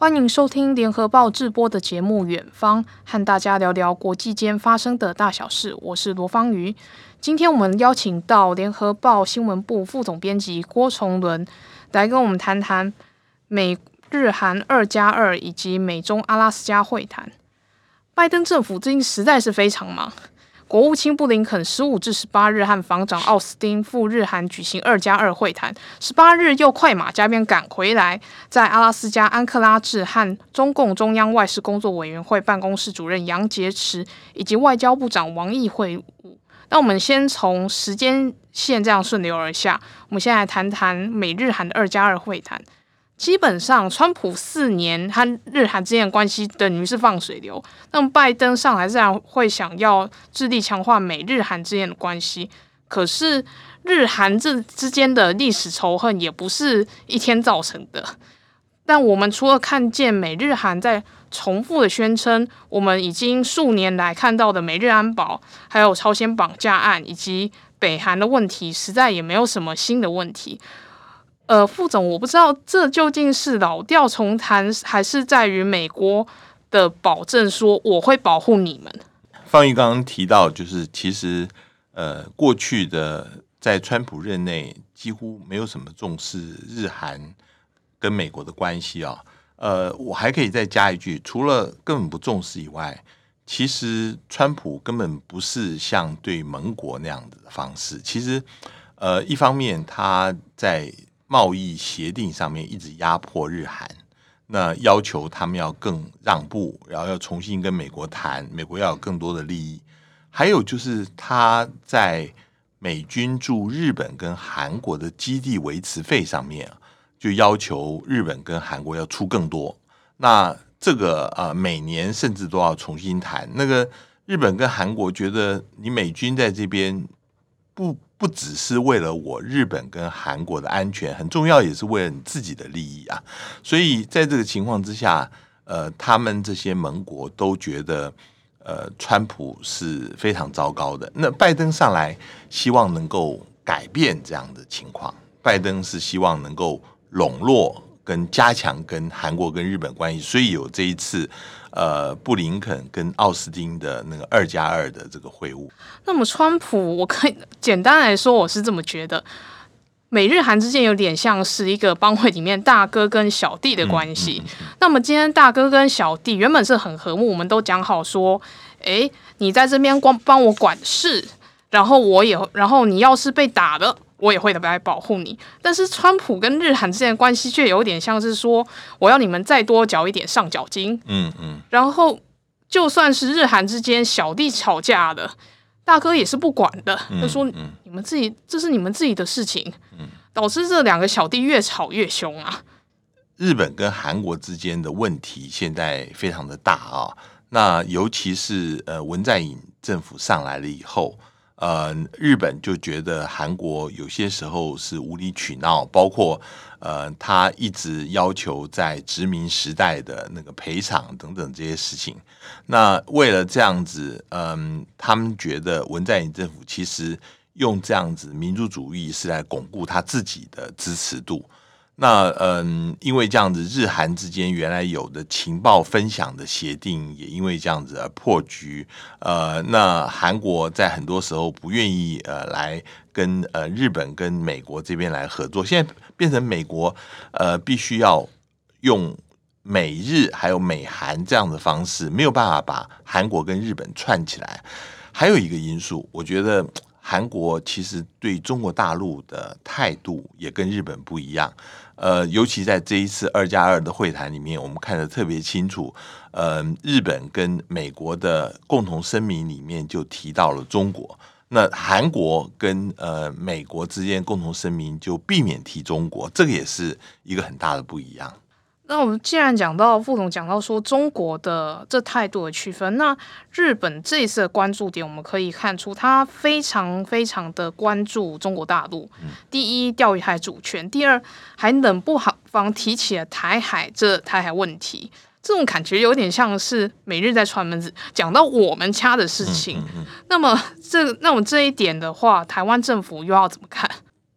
欢迎收听联合报直播的节目《远方》，和大家聊聊国际间发生的大小事。我是罗芳瑜。今天我们邀请到联合报新闻部副总编辑郭崇伦来跟我们谈谈美日韩二加二以及美中阿拉斯加会谈。拜登政府最近实在是非常忙。国务卿布林肯十五至十八日和防长奥斯汀赴日韩举行二加二会谈，十八日又快马加鞭赶回来，在阿拉斯加安克拉治和中共中央外事工作委员会办公室主任杨洁篪以及外交部长王毅会晤。那我们先从时间线这样顺流而下，我们先来谈谈美日韩的二加二会谈。基本上，川普四年和日韩之间的关系等于是放水流。那么拜登上来自然会想要致力强化美日韩之间的关系。可是日韩这之间的历史仇恨也不是一天造成的。但我们除了看见美日韩在重复的宣称，我们已经数年来看到的美日安保，还有朝鲜绑架案以及北韩的问题，实在也没有什么新的问题。呃，副总，我不知道这究竟是老调重弹，还是在于美国的保证说我会保护你们。方瑜刚刚提到，就是其实呃，过去的在川普任内几乎没有什么重视日韩跟美国的关系啊。呃，我还可以再加一句，除了根本不重视以外，其实川普根本不是像对盟国那样子的方式。其实，呃，一方面他在贸易协定上面一直压迫日韩，那要求他们要更让步，然后要重新跟美国谈，美国要有更多的利益。还有就是他在美军驻日本跟韩国的基地维持费上面，就要求日本跟韩国要出更多。那这个呃，每年甚至都要重新谈。那个日本跟韩国觉得你美军在这边不。不只是为了我日本跟韩国的安全，很重要也是为了你自己的利益啊。所以在这个情况之下，呃，他们这些盟国都觉得，呃，川普是非常糟糕的。那拜登上来，希望能够改变这样的情况。拜登是希望能够笼络跟加强跟韩国跟日本关系，所以有这一次。呃，布林肯跟奥斯汀的那个二加二的这个会晤。那么，川普，我可以简单来说，我是这么觉得，美日韩之间有点像是一个帮会里面大哥跟小弟的关系。嗯嗯嗯、那么，今天大哥跟小弟原本是很和睦，我们都讲好说，诶，你在这边光帮我管事，然后我也，然后你要是被打了。我也会来保护你，但是川普跟日韩之间的关系却有点像是说，我要你们再多缴一点上缴金，嗯嗯，然后就算是日韩之间小弟吵架的，大哥也是不管的，他说你们自己这是你们自己的事情，导致这两个小弟越吵越凶啊。日本跟韩国之间的问题现在非常的大啊，那尤其是呃文在寅政府上来了以后。呃，日本就觉得韩国有些时候是无理取闹，包括呃，他一直要求在殖民时代的那个赔偿等等这些事情。那为了这样子，嗯、他们觉得文在寅政府其实用这样子民族主义是来巩固他自己的支持度。那嗯，因为这样子，日韩之间原来有的情报分享的协定，也因为这样子而破局。呃，那韩国在很多时候不愿意呃来跟呃日本跟美国这边来合作，现在变成美国呃必须要用美日还有美韩这样的方式，没有办法把韩国跟日本串起来。还有一个因素，我觉得韩国其实对中国大陆的态度也跟日本不一样。呃，尤其在这一次二加二的会谈里面，我们看得特别清楚。呃，日本跟美国的共同声明里面就提到了中国，那韩国跟呃美国之间共同声明就避免提中国，这个也是一个很大的不一样。那我们既然讲到副总讲到说中国的这态度的区分，那日本这一次的关注点，我们可以看出他非常非常的关注中国大陆。嗯、第一，钓鱼台主权；第二，还冷不防提起了台海这台海问题。这种感觉有点像是每日在串门子，讲到我们家的事情。嗯嗯嗯、那么这那我这一点的话，台湾政府又要怎么看？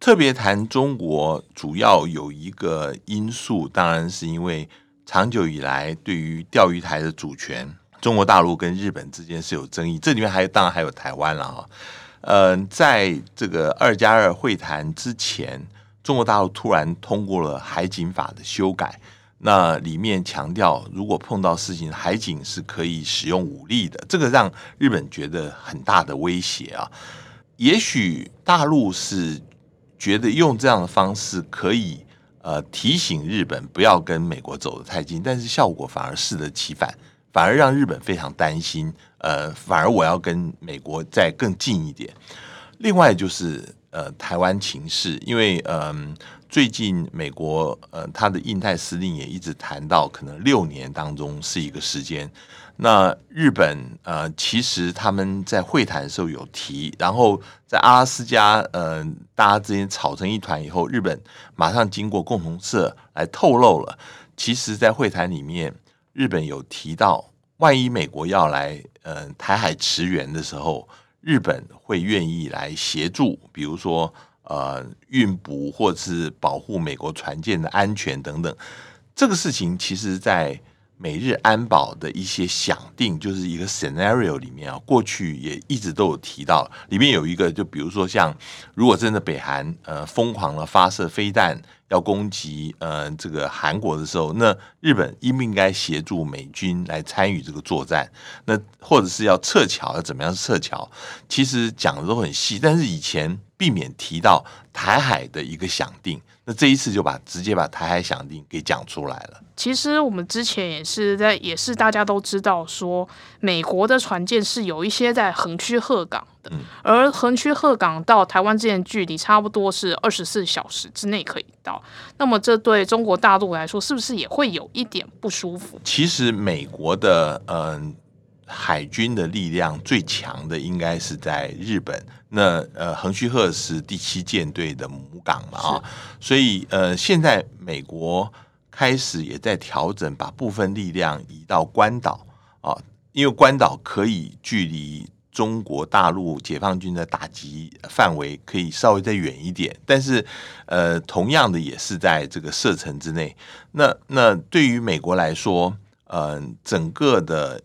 特别谈中国，主要有一个因素，当然是因为长久以来对于钓鱼台的主权，中国大陆跟日本之间是有争议。这里面还当然还有台湾了哈。呃，在这个二加二会谈之前，中国大陆突然通过了海警法的修改，那里面强调，如果碰到事情，海警是可以使用武力的。这个让日本觉得很大的威胁啊。也许大陆是觉得用这样的方式可以呃提醒日本不要跟美国走得太近，但是效果反而适得其反，反而让日本非常担心。呃，反而我要跟美国再更近一点。另外就是呃台湾情势，因为嗯、最近美国呃他的印太司令也一直谈到，可能六年当中是一个时间。那日本呃，其实他们在会谈的时候有提，然后在阿拉斯加呃，大家之间吵成一团以后，日本马上经过共同社来透露了，其实，在会谈里面，日本有提到，万一美国要来呃台海驰援的时候，日本会愿意来协助，比如说呃运补或是保护美国船舰的安全等等，这个事情其实，在美日安保的一些想定，就是一个 scenario 里面啊，过去也一直都有提到，里面有一个，就比如说像如果真的北韩呃疯狂的发射飞弹要攻击呃这个韩国的时候，那日本应不应该协助美军来参与这个作战？那或者是要撤侨，要怎么样撤侨？其实讲的都很细，但是以前避免提到台海的一个想定。那这一次就把直接把台海想定给讲出来了。其实我们之前也是在，也是大家都知道说，美国的船舰是有一些在横须贺港的，嗯、而横须贺港到台湾之间距离差不多是二十四小时之内可以到。那么这对中国大陆来说，是不是也会有一点不舒服？其实美国的嗯。呃海军的力量最强的应该是在日本，那呃横须贺是第七舰队的母港嘛啊，所以呃现在美国开始也在调整，把部分力量移到关岛啊，因为关岛可以距离中国大陆解放军的打击范围可以稍微再远一点，但是呃同样的也是在这个射程之内。那那对于美国来说，呃整个的。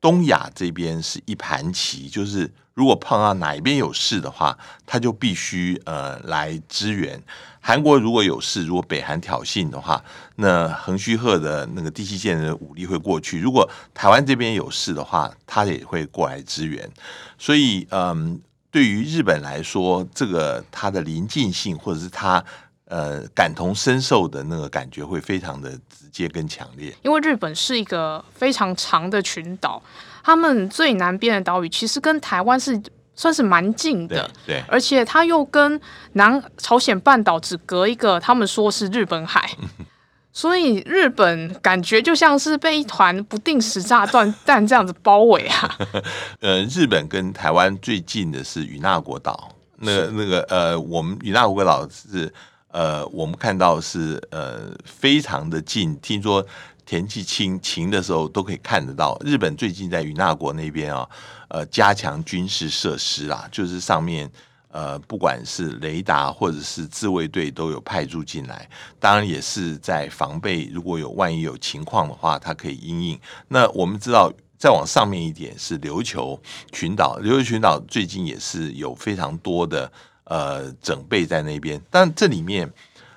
东亚这边是一盘棋，就是如果碰到哪一边有事的话，他就必须呃来支援。韩国如果有事，如果北韩挑衅的话，那横须贺的那个第七舰的武力会过去；如果台湾这边有事的话，他也会过来支援。所以，嗯，对于日本来说，这个它的临近性或者是它。呃，感同身受的那个感觉会非常的直接跟强烈。因为日本是一个非常长的群岛，他们最南边的岛屿其实跟台湾是算是蛮近的，对，对，而且它又跟南朝鲜半岛只隔一个，他们说是日本海，所以日本感觉就像是被一团不定时炸弹弹这样子包围啊。呃，日本跟台湾最近的是与那国岛，那个那个呃，我们与那国岛是。呃，我们看到是呃非常的近，听说天气晴晴的时候都可以看得到。日本最近在与那国那边啊，呃，加强军事设施啦，就是上面呃不管是雷达或者是自卫队都有派驻进来，当然也是在防备，如果有万一有情况的话，它可以因应。那我们知道再往上面一点是琉球群岛，琉球群岛最近也是有非常多的。呃，整备在那边，但这里面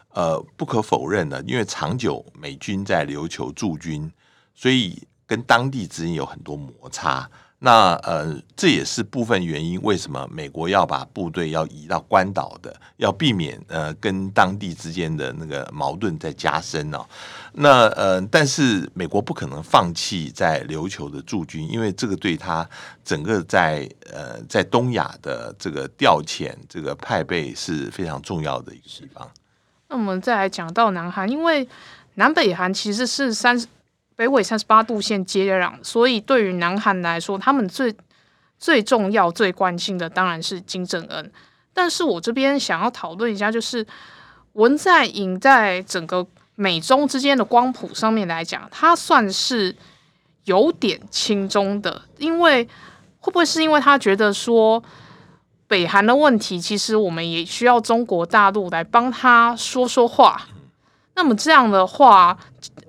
呃不可否认的，因为长久美军在琉球驻军，所以跟当地之间有很多摩擦。那呃，这也是部分原因，为什么美国要把部队要移到关岛的，要避免呃跟当地之间的那个矛盾在加深呢、哦？那呃，但是美国不可能放弃在琉球的驻军，因为这个对他整个在呃在东亚的这个调遣、这个派备是非常重要的一个地方。那我们再来讲到南韩，因为南北韩其实是三十。北纬三十八度线接壤，所以对于南韩来说，他们最最重要、最关心的当然是金正恩。但是我这边想要讨论一下，就是文在寅在整个美中之间的光谱上面来讲，他算是有点轻中的，因为会不会是因为他觉得说北韩的问题，其实我们也需要中国大陆来帮他说说话。那么这样的话，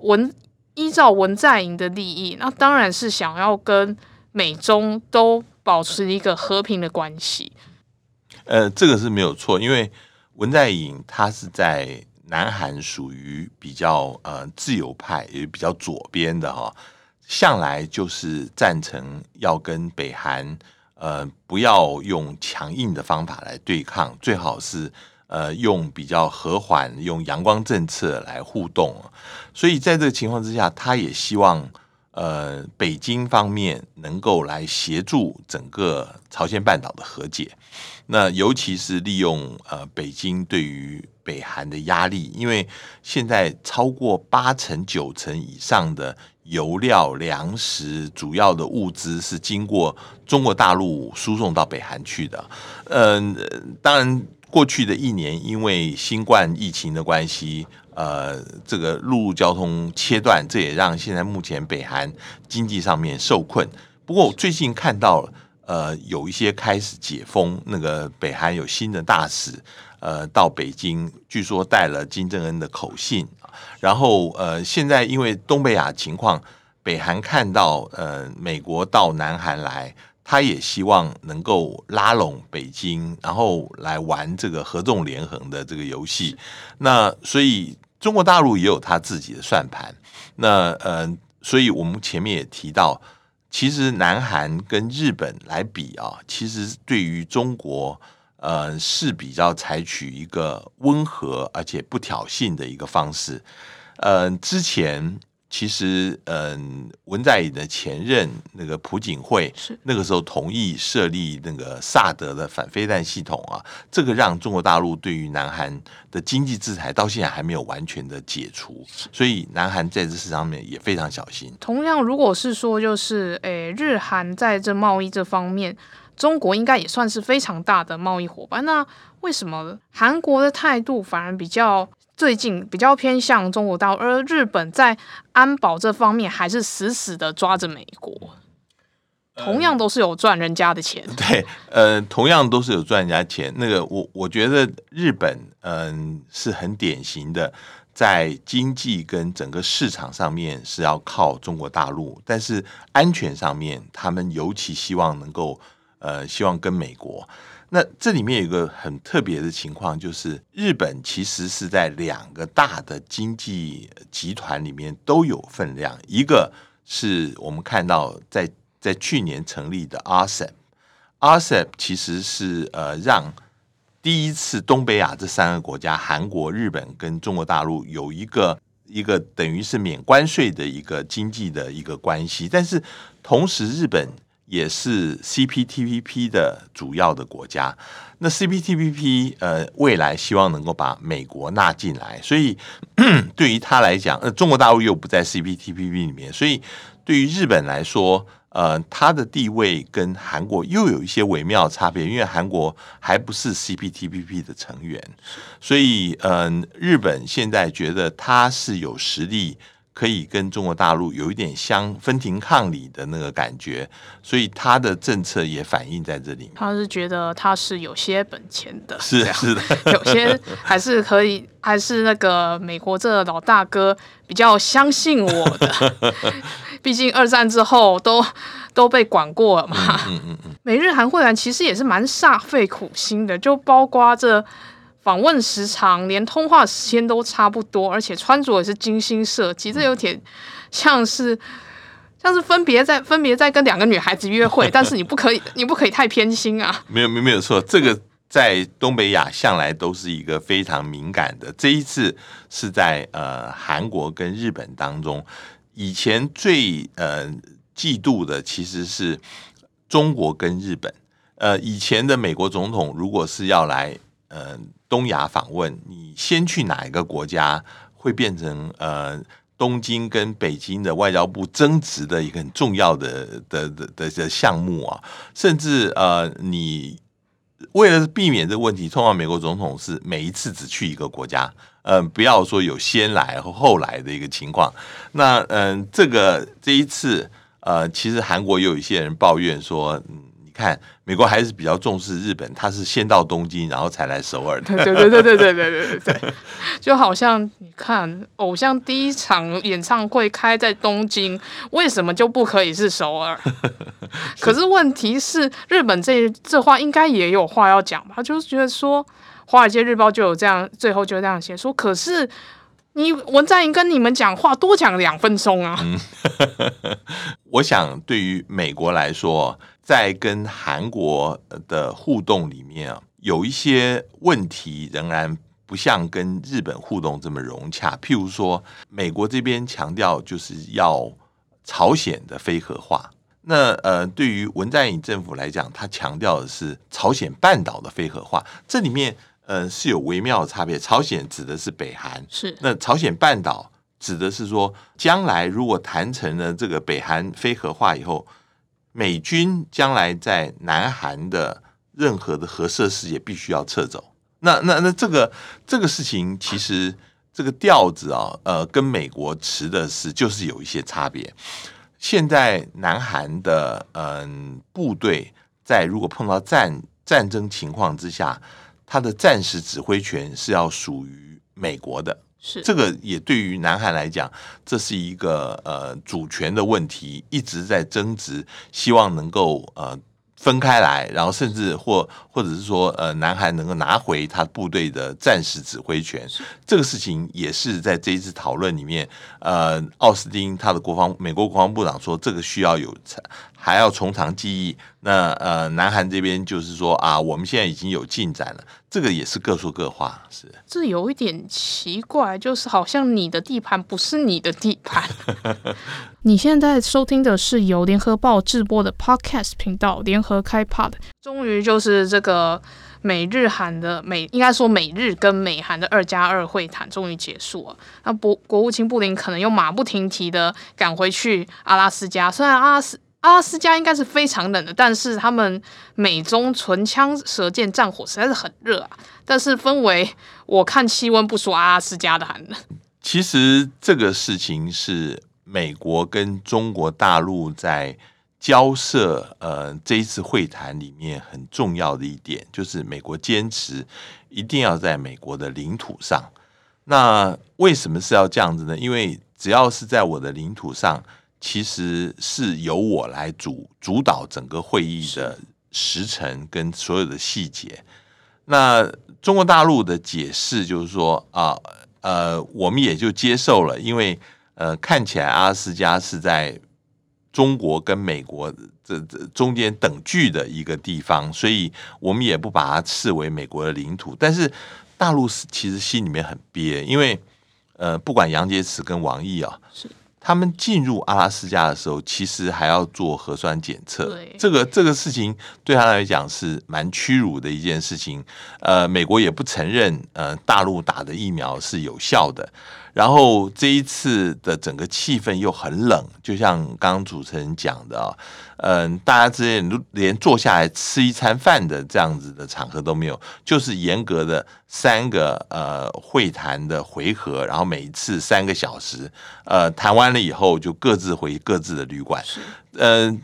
文。依照文在寅的利益，那当然是想要跟美中都保持一个和平的关系。呃，这个是没有错，因为文在寅他是在南韩属于比较呃自由派，也比较左边的哈，向来就是赞成要跟北韩呃不要用强硬的方法来对抗，最好是呃用比较和缓、用阳光政策来互动。所以在这个情况之下，他也希望呃北京方面能够来协助整个朝鲜半岛的和解。那尤其是利用呃北京对于北韩的压力，因为现在超过八成九成以上的油料、粮食、主要的物资是经过中国大陆输送到北韩去的。嗯，当然过去的一年因为新冠疫情的关系，呃，这个陆路交通切断，这也让现在目前北韩经济上面受困。不过我最近看到。呃，有一些开始解封，那个北韩有新的大使，呃，到北京，据说带了金正恩的口信。然后，呃，现在因为东北亚情况，北韩看到呃美国到南韩来，他也希望能够拉拢北京，然后来玩这个合纵连横的这个游戏。那所以中国大陆也有他自己的算盘。那呃，所以我们前面也提到。其实南韩跟日本来比啊，其实对于中国，呃，是比较采取一个温和而且不挑衅的一个方式。呃，之前。其实，嗯，文在寅的前任那个朴槿惠，是那个时候同意设立那个萨德的反飞弹系统啊，这个让中国大陆对于南韩的经济制裁到现在还没有完全的解除，所以南韩在这事上面也非常小心。同样，如果是说就是，诶，日韩在这贸易这方面，中国应该也算是非常大的贸易伙伴。那为什么韩国的态度反而比较？最近比较偏向中国大陆，而日本在安保这方面还是死死的抓着美国。同样都是有赚人家的钱，嗯、对，呃，同样都是有赚人家钱。那个，我我觉得日本，嗯、呃，是很典型的，在经济跟整个市场上面是要靠中国大陆，但是安全上面，他们尤其希望能够，呃，希望跟美国。那这里面有一个很特别的情况，就是日本其实是在两个大的经济集团里面都有分量。一个是我们看到在在去年成立的 RCEP，RCEP 其实是呃让第一次东北亚这三个国家，韩国、日本跟中国大陆有一个一个等于是免关税的一个经济的一个关系，但是同时日本。也是 CPTPP 的主要的国家，那 CPTPP 呃未来希望能够把美国纳进来，所以 对于他来讲，呃中国大陆又不在 CPTPP 里面，所以对于日本来说，呃他的地位跟韩国又有一些微妙差别，因为韩国还不是 CPTPP 的成员，所以嗯、日本现在觉得他是有实力。可以跟中国大陆有一点相分庭抗礼的那个感觉，所以他的政策也反映在这里面。他是觉得他是有些本钱的，是是的，有些还是可以，还是那个美国这老大哥比较相信我的。毕竟二战之后都都被管过了嘛。嗯嗯嗯。美日韩会谈其实也是蛮煞费苦心的，就包括这。访问时长连通话时间都差不多，而且穿着也是精心设计，这有点像是像是分别在分别在跟两个女孩子约会，但是你不可以你不可以太偏心啊！没有没有没有错，这个在东北亚向来都是一个非常敏感的。这一次是在呃韩国跟日本当中，以前最呃嫉妒的其实是中国跟日本。呃，以前的美国总统如果是要来呃。东亚访问，你先去哪一个国家，会变成呃东京跟北京的外交部争执的一个很重要的的的的的项目啊，甚至呃你为了避免这个问题，通常美国总统是每一次只去一个国家，呃不要说有先来和后来的一个情况。那嗯、这个这一次呃，其实韩国也有一些人抱怨说。看，美国还是比较重视日本，他是先到东京，然后才来首尔的。对对对对对对对对对，就好像你看，偶像第一场演唱会开在东京，为什么就不可以是首尔？可是问题是，日本这这话应该也有话要讲吧？就是觉得说，《华尔街日报》就有这样，最后就这样写说，可是。你文在寅跟你们讲话多讲两分钟啊！嗯，我想对于美国来说，在跟韩国的互动里面啊，有一些问题仍然不像跟日本互动这么融洽。譬如说，美国这边强调就是要朝鲜的非核化，那呃，对于文在寅政府来讲，他强调的是朝鲜半岛的非核化，这里面。呃，是有微妙的差别。朝鲜指的是北韩，是那朝鲜半岛指的是说，将来如果谈成了这个北韩非核化以后，美军将来在南韩的任何的核设施也必须要撤走。那那那这个这个事情，其实这个调子啊，呃，跟美国持的是就是有一些差别。现在南韩的嗯、部队在如果碰到战战争情况之下。他的战时指挥权是要属于美国的，是这个也对于南韩来讲，这是一个呃主权的问题，一直在争执，希望能够呃分开来，然后甚至或或者是说呃南韩能够拿回他部队的战时指挥权，这个事情也是在这一次讨论里面，呃，奥斯汀他的国防美国国防部长说，这个需要有还要从长计议。那呃，南韩这边就是说啊，我们现在已经有进展了，这个也是各说各话，是。这有一点奇怪，就是好像你的地盘不是你的地盘。你现在收听的是由联合报制播的 Podcast 频道，联合开 Pod。终于就是这个美日韩的美，应该说美日跟美韩的二加二会谈终于结束了。那国国务卿布林可能又马不停蹄的赶回去阿拉斯加，虽然阿拉斯。阿拉斯加应该是非常冷的，但是他们美中唇枪舌剑战火实在是很热啊。但是分为，我看气温不输阿拉斯加的寒冷。其实这个事情是美国跟中国大陆在交涉，呃，这一次会谈里面很重要的一点，就是美国坚持一定要在美国的领土上。那为什么是要这样子呢？因为只要是在我的领土上。其实是由我来主主导整个会议的时程跟所有的细节。那中国大陆的解释就是说啊，呃，我们也就接受了，因为呃，看起来阿拉斯加是在中国跟美国这这中间等距的一个地方，所以我们也不把它视为美国的领土。但是大陆是其实心里面很憋，因为呃，不管杨洁篪跟王毅啊。是。他们进入阿拉斯加的时候，其实还要做核酸检测。对，这个这个事情对他来讲是蛮屈辱的一件事情。呃，美国也不承认，呃，大陆打的疫苗是有效的。然后这一次的整个气氛又很冷，就像刚刚主持人讲的啊，嗯，大家之间连坐下来吃一餐饭的这样子的场合都没有，就是严格的三个呃会谈的回合，然后每一次三个小时，呃，谈完了以后就各自回各自的旅馆。嗯，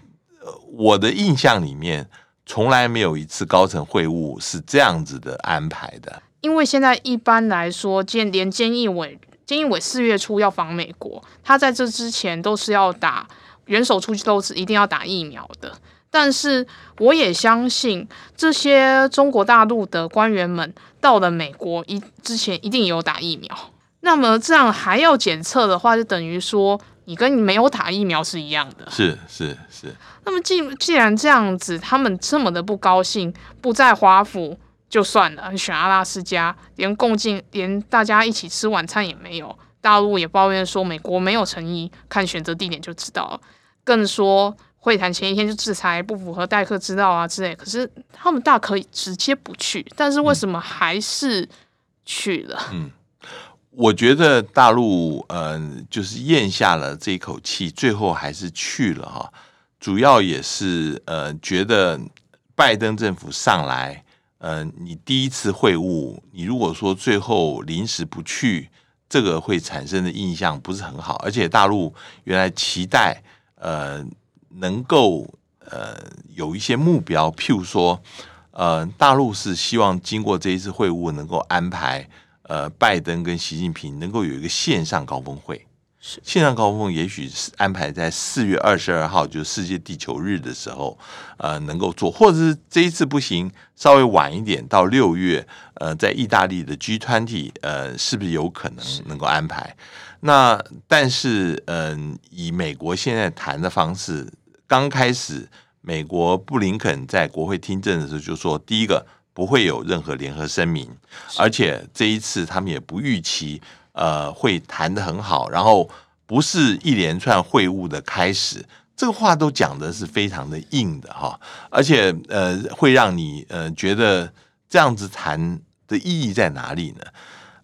我的印象里面从来没有一次高层会晤是这样子的安排的，因为现在一般来说，建连监义委。菅义伟四月初要访美国，他在这之前都是要打元首出去都是一定要打疫苗的。但是我也相信这些中国大陆的官员们到了美国一之前一定有打疫苗。那么这样还要检测的话，就等于说你跟你没有打疫苗是一样的。是是是。那么既既然这样子，他们这么的不高兴，不在华府。就算了，选阿拉斯加，连共进，连大家一起吃晚餐也没有。大陆也抱怨说美国没有诚意，看选择地点就知道了。更说会谈前一天就制裁不符合待客之道啊之类。可是他们大可以直接不去，但是为什么还是去了？嗯，我觉得大陆嗯、呃，就是咽下了这一口气，最后还是去了哈。主要也是呃，觉得拜登政府上来。呃，你第一次会晤，你如果说最后临时不去，这个会产生的印象不是很好。而且大陆原来期待呃能够呃有一些目标，譬如说，呃，大陆是希望经过这一次会晤，能够安排呃拜登跟习近平能够有一个线上高峰会。是线上高峰，也许是安排在四月二十二号，就是世界地球日的时候，呃，能够做，或者是这一次不行，稍微晚一点，到六月，呃，在意大利的 G 团体呃，是不是有可能能够安排？那但是，嗯、呃，以美国现在谈的方式，刚开始，美国布林肯在国会听证的时候就说，第一个不会有任何联合声明，而且这一次他们也不预期。呃，会谈得很好，然后不是一连串会晤的开始，这个话都讲的是非常的硬的哈，而且呃，会让你呃觉得这样子谈的意义在哪里呢？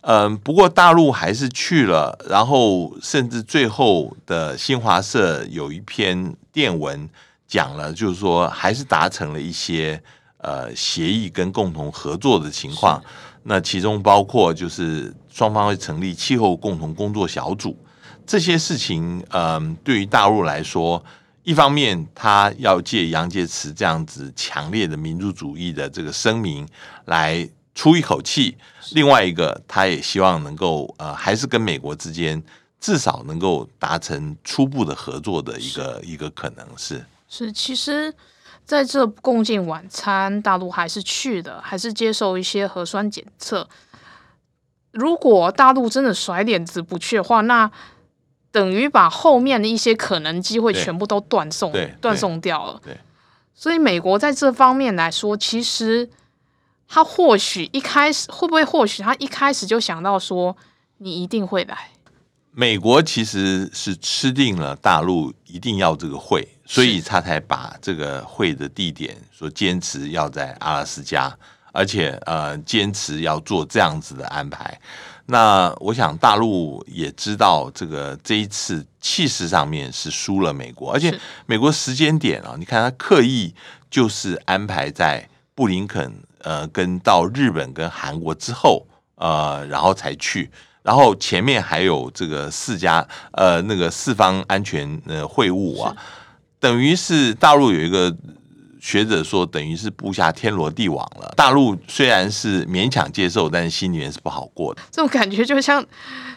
嗯、不过大陆还是去了，然后甚至最后的新华社有一篇电文讲了，就是说还是达成了一些呃协议跟共同合作的情况。那其中包括就是双方会成立气候共同工作小组，这些事情，嗯，对于大陆来说，一方面他要借杨洁篪这样子强烈的民族主义的这个声明来出一口气，另外一个他也希望能够呃，还是跟美国之间至少能够达成初步的合作的一个一个可能是是其实。在这共进晚餐，大陆还是去的，还是接受一些核酸检测。如果大陆真的甩脸子不去的话，那等于把后面的一些可能机会全部都断送，断送掉了。所以美国在这方面来说，其实他或许一开始会不会，或许他一开始就想到说，你一定会来。美国其实是吃定了大陆一定要这个会。所以他才把这个会的地点说坚持要在阿拉斯加，而且呃坚持要做这样子的安排。那我想大陆也知道这个这一次气势上面是输了美国，而且美国时间点啊，你看他刻意就是安排在布林肯呃跟到日本跟韩国之后呃然后才去，然后前面还有这个四家呃那个四方安全呃会晤啊。等于是大陆有一个学者说，等于是布下天罗地网了。大陆虽然是勉强接受，但是心里面是不好过的。这种感觉就像，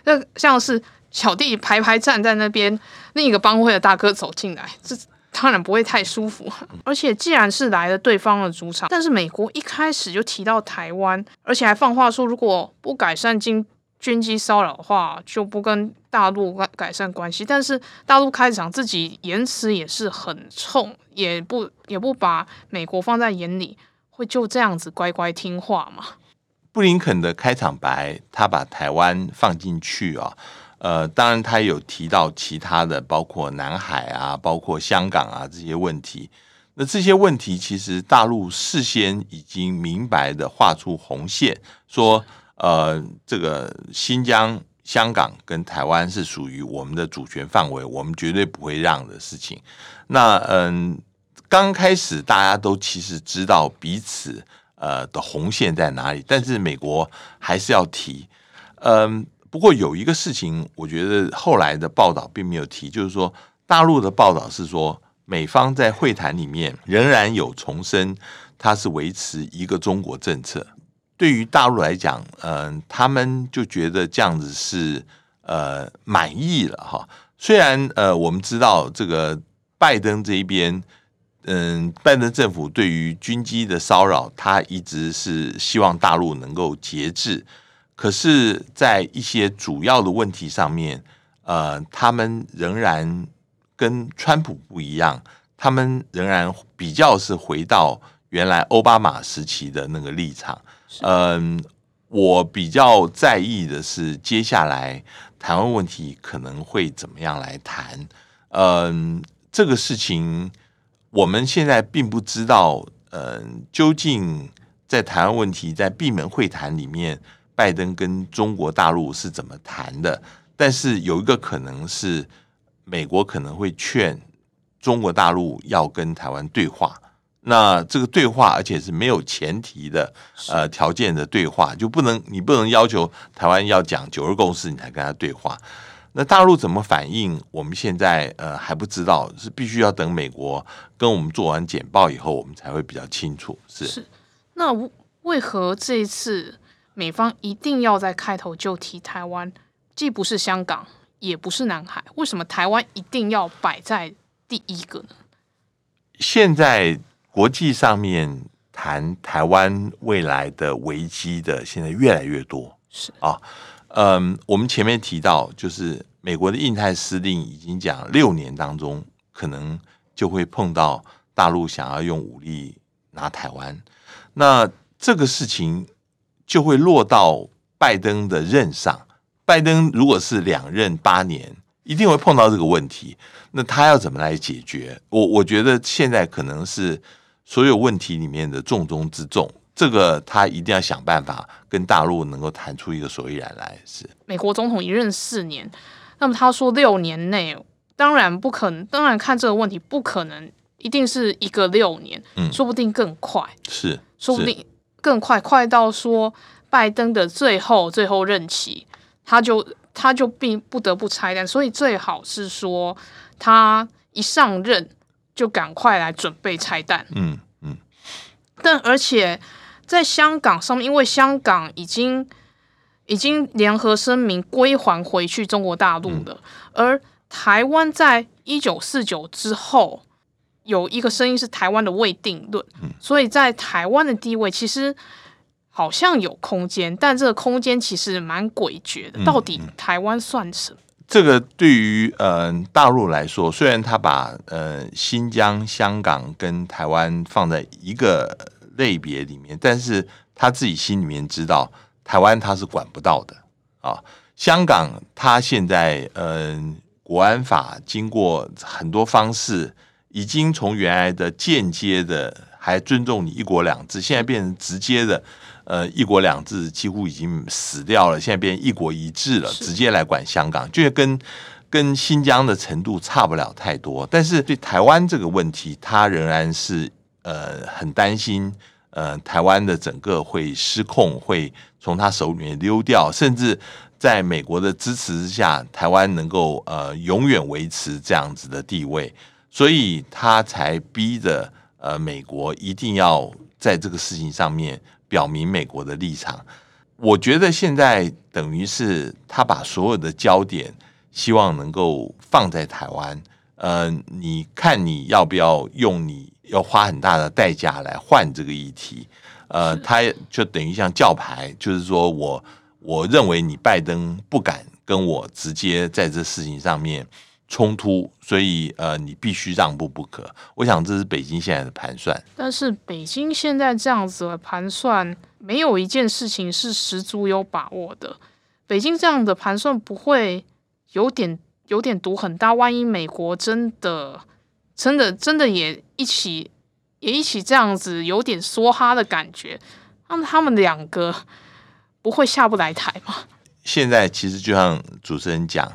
那像是小弟排排站在那边，另一个帮会的大哥走进来，这当然不会太舒服。而且既然是来了对方的主场，但是美国一开始就提到台湾，而且还放话说，如果不改善经军机骚扰的话，就不跟大陆改改善关系。但是大陆开场自己言辞也是很冲，也不也不把美国放在眼里，会就这样子乖乖听话吗？布林肯的开场白，他把台湾放进去啊，呃，当然他有提到其他的，包括南海啊，包括香港啊这些问题。那这些问题其实大陆事先已经明白的画出红线，说。呃，这个新疆、香港跟台湾是属于我们的主权范围，我们绝对不会让的事情。那嗯，刚开始大家都其实知道彼此呃的红线在哪里，但是美国还是要提。嗯，不过有一个事情，我觉得后来的报道并没有提，就是说大陆的报道是说，美方在会谈里面仍然有重申，它是维持一个中国政策。对于大陆来讲，嗯、他们就觉得这样子是呃满意了哈。虽然呃，我们知道这个拜登这一边，嗯、拜登政府对于军机的骚扰，他一直是希望大陆能够节制。可是，在一些主要的问题上面，呃，他们仍然跟川普不一样，他们仍然比较是回到原来奥巴马时期的那个立场。嗯，我比较在意的是接下来台湾问题可能会怎么样来谈。嗯，这个事情我们现在并不知道，嗯，究竟在台湾问题在闭门会谈里面，拜登跟中国大陆是怎么谈的？但是有一个可能是，美国可能会劝中国大陆要跟台湾对话。那这个对话，而且是没有前提的，呃，条件的对话，就不能你不能要求台湾要讲九二共识，你才跟他对话。那大陆怎么反应？我们现在呃还不知道，是必须要等美国跟我们做完简报以后，我们才会比较清楚。是是，那为何这一次美方一定要在开头就提台湾？既不是香港，也不是南海，为什么台湾一定要摆在第一个呢？现在国际上面谈台湾未来的危机的，现在越来越多。是啊。嗯，我们前面提到，就是美国的印太司令已经讲，六年当中可能就会碰到大陆想要用武力拿台湾，那这个事情就会落到拜登的任上。拜登如果是两任八年，一定会碰到这个问题。那他要怎么来解决？我我觉得现在可能是所有问题里面的重中之重。这个他一定要想办法跟大陆能够谈出一个所以然来。是美国总统一任四年，那么他说六年内，当然不可能，当然看这个问题不可能一定是一个六年，嗯，说不定更快，是，说不定更快，快到说拜登的最后最后任期，他就他就并不得不拆弹，所以最好是说他一上任就赶快来准备拆弹，嗯嗯，但而且。在香港上面，因为香港已经已经联合声明归还回去中国大陆了，而台湾在一九四九之后有一个声音是台湾的未定论，所以在台湾的地位其实好像有空间，但这个空间其实蛮诡谲的。到底台湾算什么？这个对于呃大陆来说，虽然他把呃新疆、香港跟台湾放在一个。类别里面，但是他自己心里面知道，台湾他是管不到的啊。香港他现在嗯，国安法经过很多方式，已经从原来的间接的还尊重你一国两制，现在变成直接的呃一国两制几乎已经死掉了，现在变成一国一制了，直接来管香港，就是跟跟新疆的程度差不了太多。但是对台湾这个问题，他仍然是。呃，很担心，呃，台湾的整个会失控，会从他手里面溜掉，甚至在美国的支持之下，台湾能够呃永远维持这样子的地位，所以他才逼着呃美国一定要在这个事情上面表明美国的立场。我觉得现在等于是他把所有的焦点希望能够放在台湾，呃，你看你要不要用你。要花很大的代价来换这个议题，呃，他就等于像叫牌，就是说我我认为你拜登不敢跟我直接在这事情上面冲突，所以呃，你必须让步不可。我想这是北京现在的盘算。但是北京现在这样子的盘算，没有一件事情是十足有把握的。北京这样的盘算不会有点有点赌很大，万一美国真的。真的，真的也一起，也一起这样子，有点梭哈的感觉。那他们两个不会下不来台吗？现在其实就像主持人讲，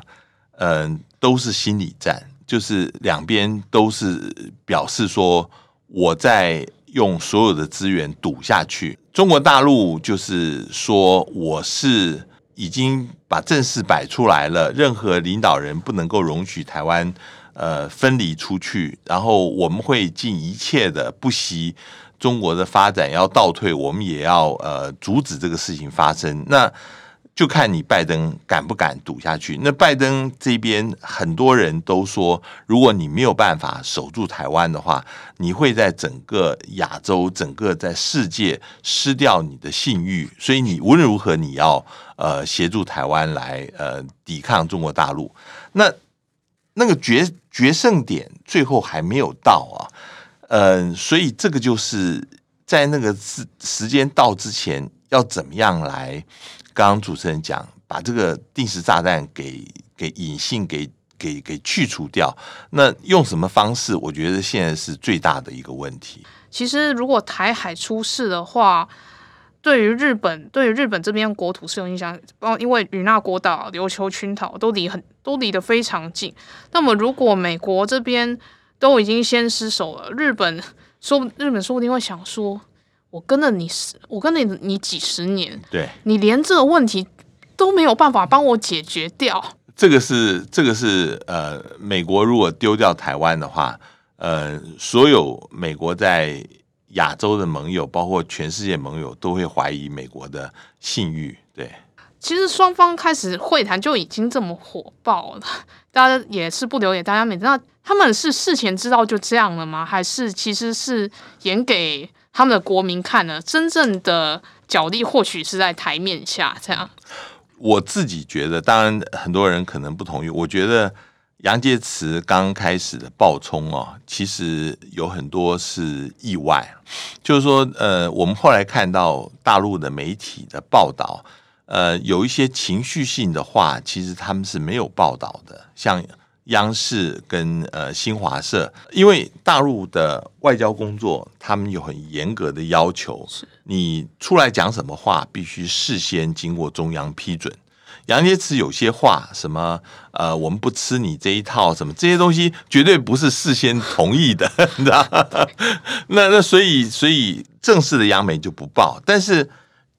嗯、呃，都是心理战，就是两边都是表示说我在用所有的资源赌下去。中国大陆就是说我是已经把正事摆出来了，任何领导人不能够容许台湾。呃，分离出去，然后我们会尽一切的不惜中国的发展要倒退，我们也要呃阻止这个事情发生。那就看你拜登敢不敢赌下去。那拜登这边很多人都说，如果你没有办法守住台湾的话，你会在整个亚洲、整个在世界失掉你的信誉。所以你无论如何，你要呃协助台湾来呃抵抗中国大陆。那那个决决胜点最后还没有到啊，嗯、所以这个就是在那个时时间到之前，要怎么样来？刚刚主持人讲，把这个定时炸弹给给隐性给给给去除掉。那用什么方式？我觉得现在是最大的一个问题。其实，如果台海出事的话，对于日本，对于日本这边国土是有影响，包因为与那国岛、琉球群岛都离很都离得非常近。那么，如果美国这边都已经先失守了，日本说日本说不定会想说：“我跟了你十，我跟了你几十年，对，你连这个问题都没有办法帮我解决掉。”这个是这个是呃，美国如果丢掉台湾的话，呃，所有美国在亚洲的盟友，包括全世界盟友，都会怀疑美国的信誉。对，其实双方开始会谈就已经这么火爆了，大家也是不留给，大家每次他们是事前知道就这样了吗？还是其实是演给他们的国民看呢？真正的角力或许是在台面下这样。我自己觉得，当然很多人可能不同意。我觉得杨洁篪刚开始的暴冲哦，其实有很多是意外。就是说，呃，我们后来看到大陆的媒体的报道，呃，有一些情绪性的话，其实他们是没有报道的，像。央视跟呃新华社，因为大陆的外交工作，他们有很严格的要求，你出来讲什么话，必须事先经过中央批准。杨洁篪有些话，什么呃，我们不吃你这一套，什么这些东西，绝对不是事先同意的，你知道？那那所以所以正式的央媒就不报，但是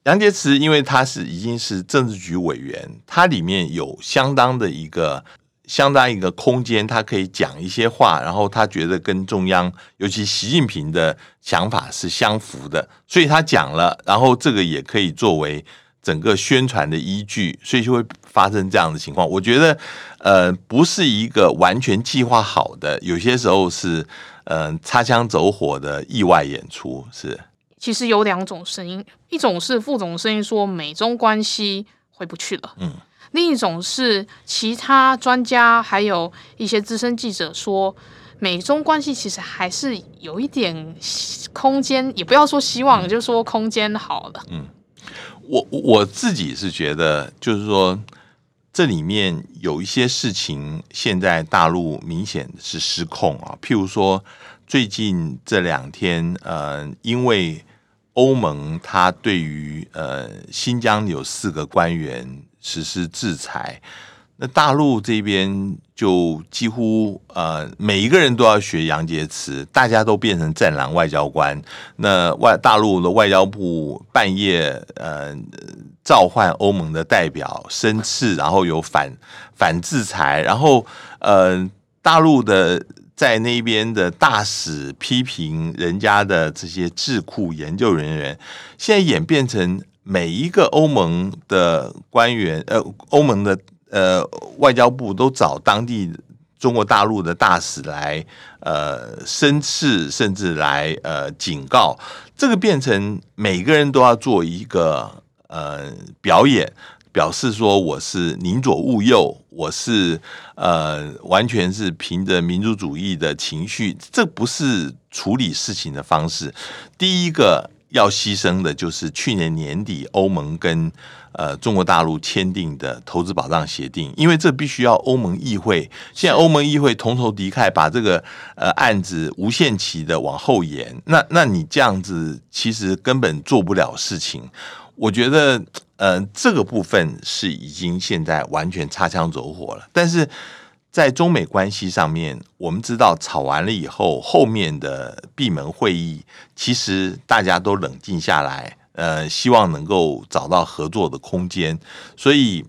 杨洁篪因为他是已经是政治局委员，他里面有相当的一个。相当一个空间，他可以讲一些话，然后他觉得跟中央，尤其习近平的想法是相符的，所以他讲了，然后这个也可以作为整个宣传的依据，所以就会发生这样的情况。我觉得，呃，不是一个完全计划好的，有些时候是，嗯、呃，擦枪走火的意外演出。是，其实有两种声音，一种是副总声音说美中关系回不去了，嗯。另一种是其他专家，还有一些资深记者说，美中关系其实还是有一点空间，也不要说希望，就说空间好了。嗯，我我自己是觉得，就是说这里面有一些事情，现在大陆明显是失控啊。譬如说，最近这两天，呃，因为欧盟它对于呃新疆有四个官员。实施制裁，那大陆这边就几乎呃每一个人都要学杨洁篪，大家都变成战狼外交官。那外大陆的外交部半夜呃召唤欧盟的代表申斥，然后有反反制裁，然后呃大陆的在那边的大使批评人家的这些智库研究人员，现在演变成。每一个欧盟的官员，呃，欧盟的呃外交部都找当地中国大陆的大使来，呃，申斥，甚至来呃警告，这个变成每个人都要做一个呃表演，表示说我是宁左勿右，我是呃完全是凭着民族主义的情绪，这不是处理事情的方式。第一个。要牺牲的就是去年年底欧盟跟呃中国大陆签订的投资保障协定，因为这必须要欧盟议会。现在欧盟议会同仇敌忾，把这个呃案子无限期的往后延。那那你这样子其实根本做不了事情。我觉得呃这个部分是已经现在完全擦枪走火了，但是。在中美关系上面，我们知道吵完了以后，后面的闭门会议，其实大家都冷静下来，呃，希望能够找到合作的空间。所以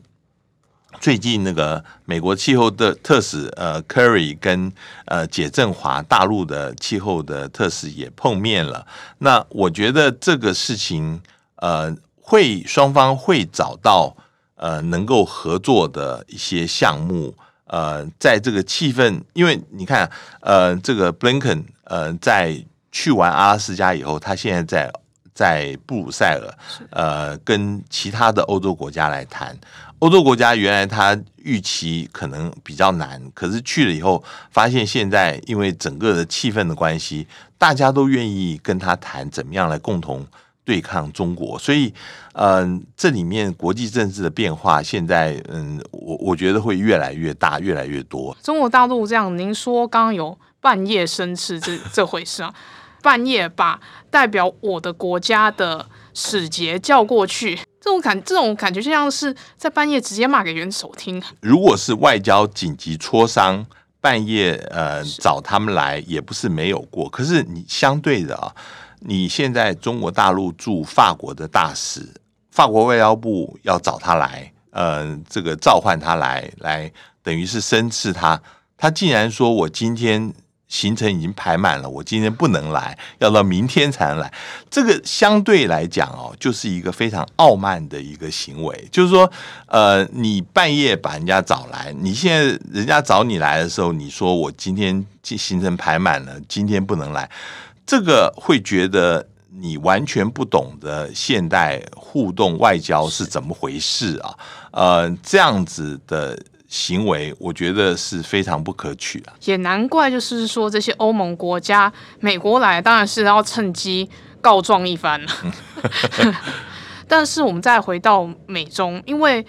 最近那个美国气候的特使呃 Kerry 跟呃解振华大陆的气候的特使也碰面了。那我觉得这个事情呃会双方会找到呃能够合作的一些项目。呃，在这个气氛，因为你看，呃，这个 Blinken 呃，在去完阿拉斯加以后，他现在在在布鲁塞尔，呃，跟其他的欧洲国家来谈。欧洲国家原来他预期可能比较难，可是去了以后，发现现在因为整个的气氛的关系，大家都愿意跟他谈怎么样来共同。对抗中国，所以，嗯、呃，这里面国际政治的变化，现在，嗯，我我觉得会越来越大，越来越多。中国大陆这样，您说刚刚有半夜生吃这 这回事啊？半夜把代表我的国家的使节叫过去，这种感这种感觉就像是在半夜直接骂给元首听。如果是外交紧急磋商，半夜呃找他们来，也不是没有过。可是你相对的啊。你现在中国大陆驻法国的大使，法国外交部要找他来，呃，这个召唤他来，来等于是申斥他。他竟然说我今天。行程已经排满了，我今天不能来，要到明天才能来。这个相对来讲哦，就是一个非常傲慢的一个行为。就是说，呃，你半夜把人家找来，你现在人家找你来的时候，你说我今天行程排满了，今天不能来，这个会觉得你完全不懂得现代互动外交是怎么回事啊？呃，这样子的。行为我觉得是非常不可取啊，也难怪，就是说这些欧盟国家，美国来当然是要趁机告状一番了。但是我们再回到美中，因为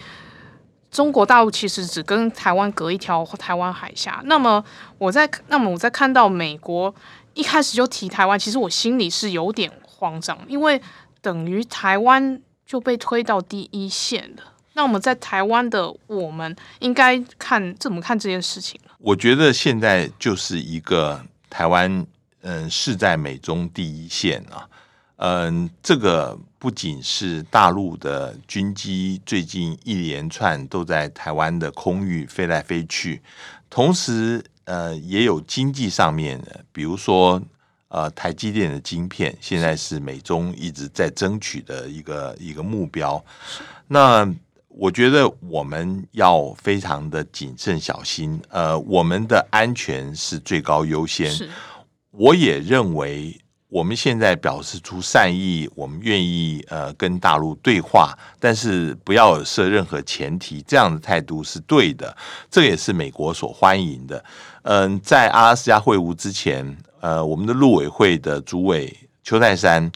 中国大陆其实只跟台湾隔一条台湾海峡。那么我在那么我在看到美国一开始就提台湾，其实我心里是有点慌张，因为等于台湾就被推到第一线了。那我们在台湾的，我们应该看怎么看这件事情？我觉得现在就是一个台湾，嗯，是在美中第一线啊，嗯，这个不仅是大陆的军机最近一连串都在台湾的空域飞来飞去，同时，呃，也有经济上面的，比如说，呃，台积电的晶片，现在是美中一直在争取的一个一个目标，那。我觉得我们要非常的谨慎小心，呃，我们的安全是最高优先。是，我也认为我们现在表示出善意，我们愿意呃跟大陆对话，但是不要设任何前提，这样的态度是对的，这也是美国所欢迎的。嗯、呃，在阿拉斯加会晤之前，呃，我们的陆委会的主委。邱泰山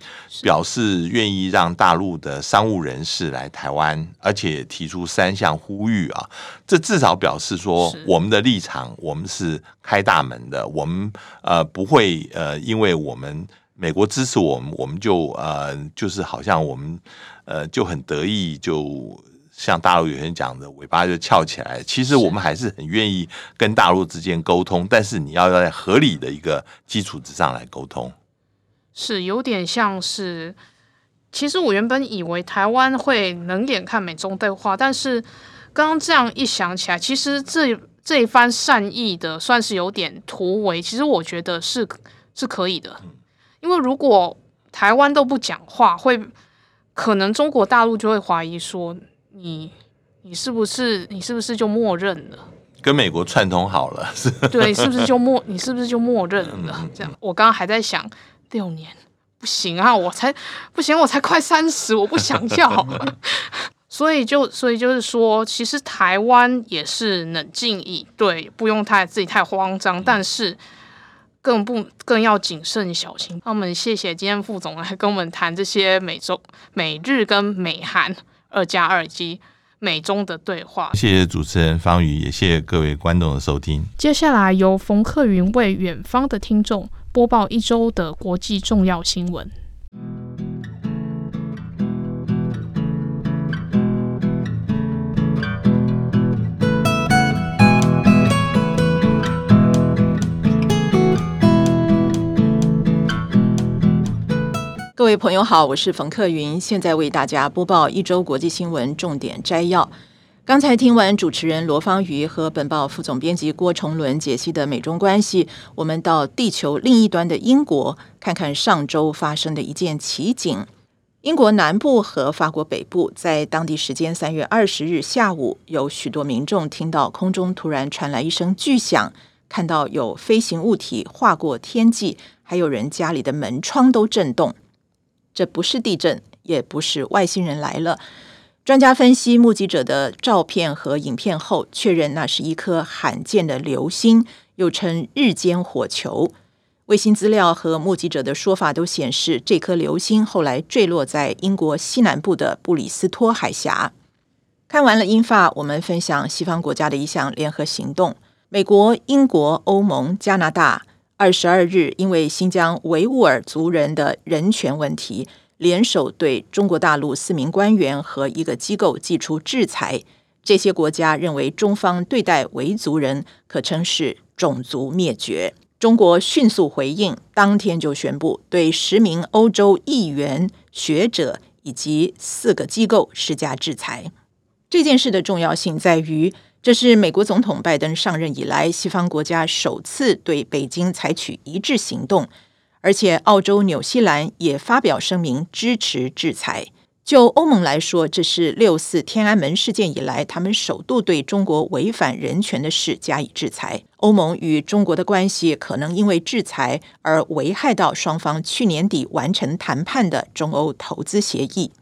表示愿意让大陆的商务人士来台湾，而且提出三项呼吁啊，这至少表示说我们的立场，我们是开大门的，我们呃不会呃因为我们美国支持我们，我们就呃就是好像我们呃就很得意，就像大陆有人讲的尾巴就翘起来。其实我们还是很愿意跟大陆之间沟通，但是你要在合理的一个基础之上来沟通。是有点像是，其实我原本以为台湾会冷眼看美中对话，但是刚刚这样一想起来，其实这这一番善意的算是有点突围。其实我觉得是是可以的，因为如果台湾都不讲话，会可能中国大陆就会怀疑说你你是不是你是不是就默认了，跟美国串通好了，是？对，是不是就默 你是不是就默认了？这样，我刚刚还在想。六年不行啊！我才不行，我才快三十，我不想要。所以就所以就是说，其实台湾也是冷静以对，不用太自己太慌张，但是更不更要谨慎小心。那我们谢谢今天副总来跟我们谈这些美洲、美日跟美韩二加二及美中的对话。谢谢主持人方宇，也谢谢各位观众的收听。接下来由冯克云为远方的听众。播报一周的国际重要新闻。各位朋友好，我是冯克云，现在为大家播报一周国际新闻重点摘要。刚才听完主持人罗芳瑜和本报副总编辑郭崇伦解析的美中关系，我们到地球另一端的英国看看上周发生的一件奇景。英国南部和法国北部在当地时间三月二十日下午，有许多民众听到空中突然传来一声巨响，看到有飞行物体划过天际，还有人家里的门窗都震动。这不是地震，也不是外星人来了。专家分析目击者的照片和影片后，确认那是一颗罕见的流星，又称日间火球。卫星资料和目击者的说法都显示，这颗流星后来坠落在英国西南部的布里斯托海峡。看完了英法，我们分享西方国家的一项联合行动：美国、英国、欧盟、加拿大，二十二日因为新疆维吾尔族人的人权问题。联手对中国大陆四名官员和一个机构祭出制裁。这些国家认为中方对待维族人可称是种族灭绝。中国迅速回应，当天就宣布对十名欧洲议员、学者以及四个机构施加制裁。这件事的重要性在于，这是美国总统拜登上任以来，西方国家首次对北京采取一致行动，而且澳洲、纽西兰也发表声明支持制裁。就欧盟来说，这是六四天安门事件以来，他们首度对中国违反人权的事加以制裁。欧盟与中国的关系可能因为制裁而危害到双方去年底完成谈判的中欧投资协议。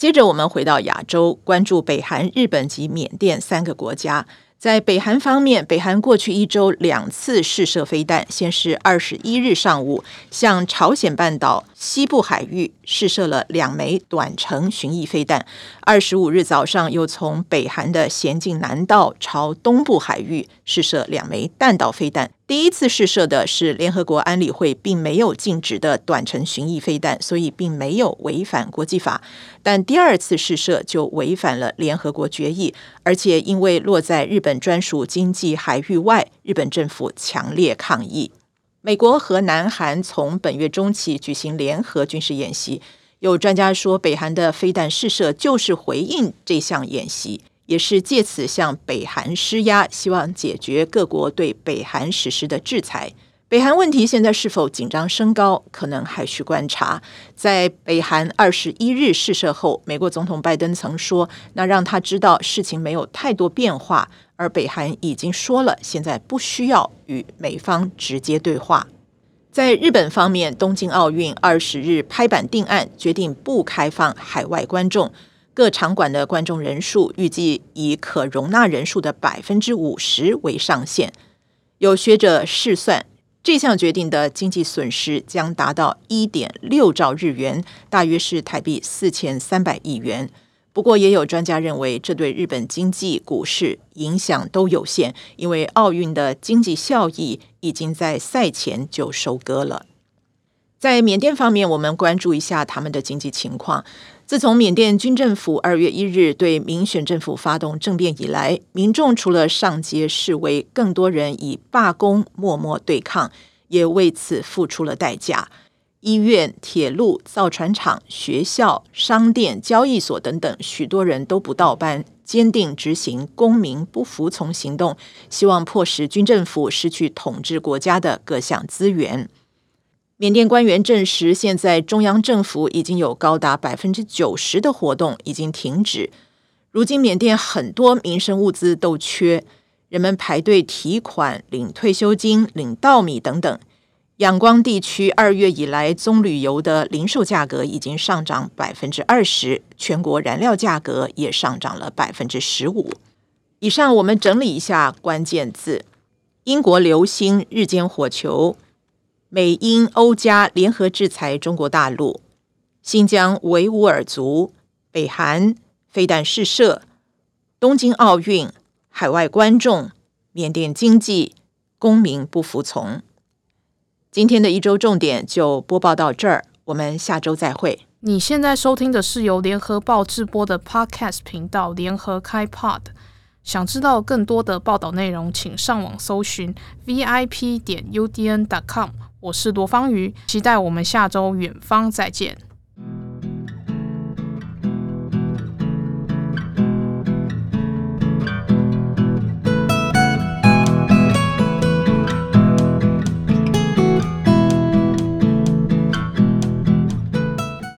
接着，我们回到亚洲，关注北韩、日本及缅甸三个国家。在北韩方面，北韩过去一周两次试射飞弹，先是二十一日上午向朝鲜半岛西部海域试射了两枚短程巡弋飞弹，二十五日早上又从北韩的咸镜南道朝东部海域试射两枚弹道飞弹。第一次试射的是联合国安理会并没有禁止的短程巡弋飞弹，所以并没有违反国际法。但第二次试射就违反了联合国决议，而且因为落在日本专属经济海域外，日本政府强烈抗议。美国和南韩从本月中起举行联合军事演习，有专家说，北韩的飞弹试射就是回应这项演习。也是借此向北韩施压，希望解决各国对北韩实施的制裁。北韩问题现在是否紧张升高，可能还需观察。在北韩二十一日试射后，美国总统拜登曾说：“那让他知道事情没有太多变化。”而北韩已经说了，现在不需要与美方直接对话。在日本方面，东京奥运二十日拍板定案，决定不开放海外观众。各场馆的观众人数预计以可容纳人数的百分之五十为上限。有学者试算，这项决定的经济损失将达到一点六兆日元，大约是台币四千三百亿元。不过，也有专家认为，这对日本经济、股市影响都有限，因为奥运的经济效益已经在赛前就收割了。在缅甸方面，我们关注一下他们的经济情况。自从缅甸军政府二月一日对民选政府发动政变以来，民众除了上街示威，更多人以罢工默默对抗，也为此付出了代价。医院、铁路、造船厂、学校、商店、交易所等等，许多人都不到班，坚定执行公民不服从行动，希望迫使军政府失去统治国家的各项资源。缅甸官员证实，现在中央政府已经有高达百分之九十的活动已经停止。如今，缅甸很多民生物资都缺，人们排队提款、领退休金、领稻米等等。仰光地区二月以来，棕榈油的零售价格已经上涨百分之二十，全国燃料价格也上涨了百分之十五。以上我们整理一下关键字：英国流星日间火球。美英欧加联合制裁中国大陆，新疆维吾尔族，北韩飞弹试射，东京奥运海外观众，缅甸经济公民不服从。今天的一周重点就播报到这儿，我们下周再会。你现在收听的是由联合报制播的 Podcast 频道联合开 Pod。想知道更多的报道内容，请上网搜寻 VIP 点 UDN dot com。我是罗方瑜，期待我们下周远方再见。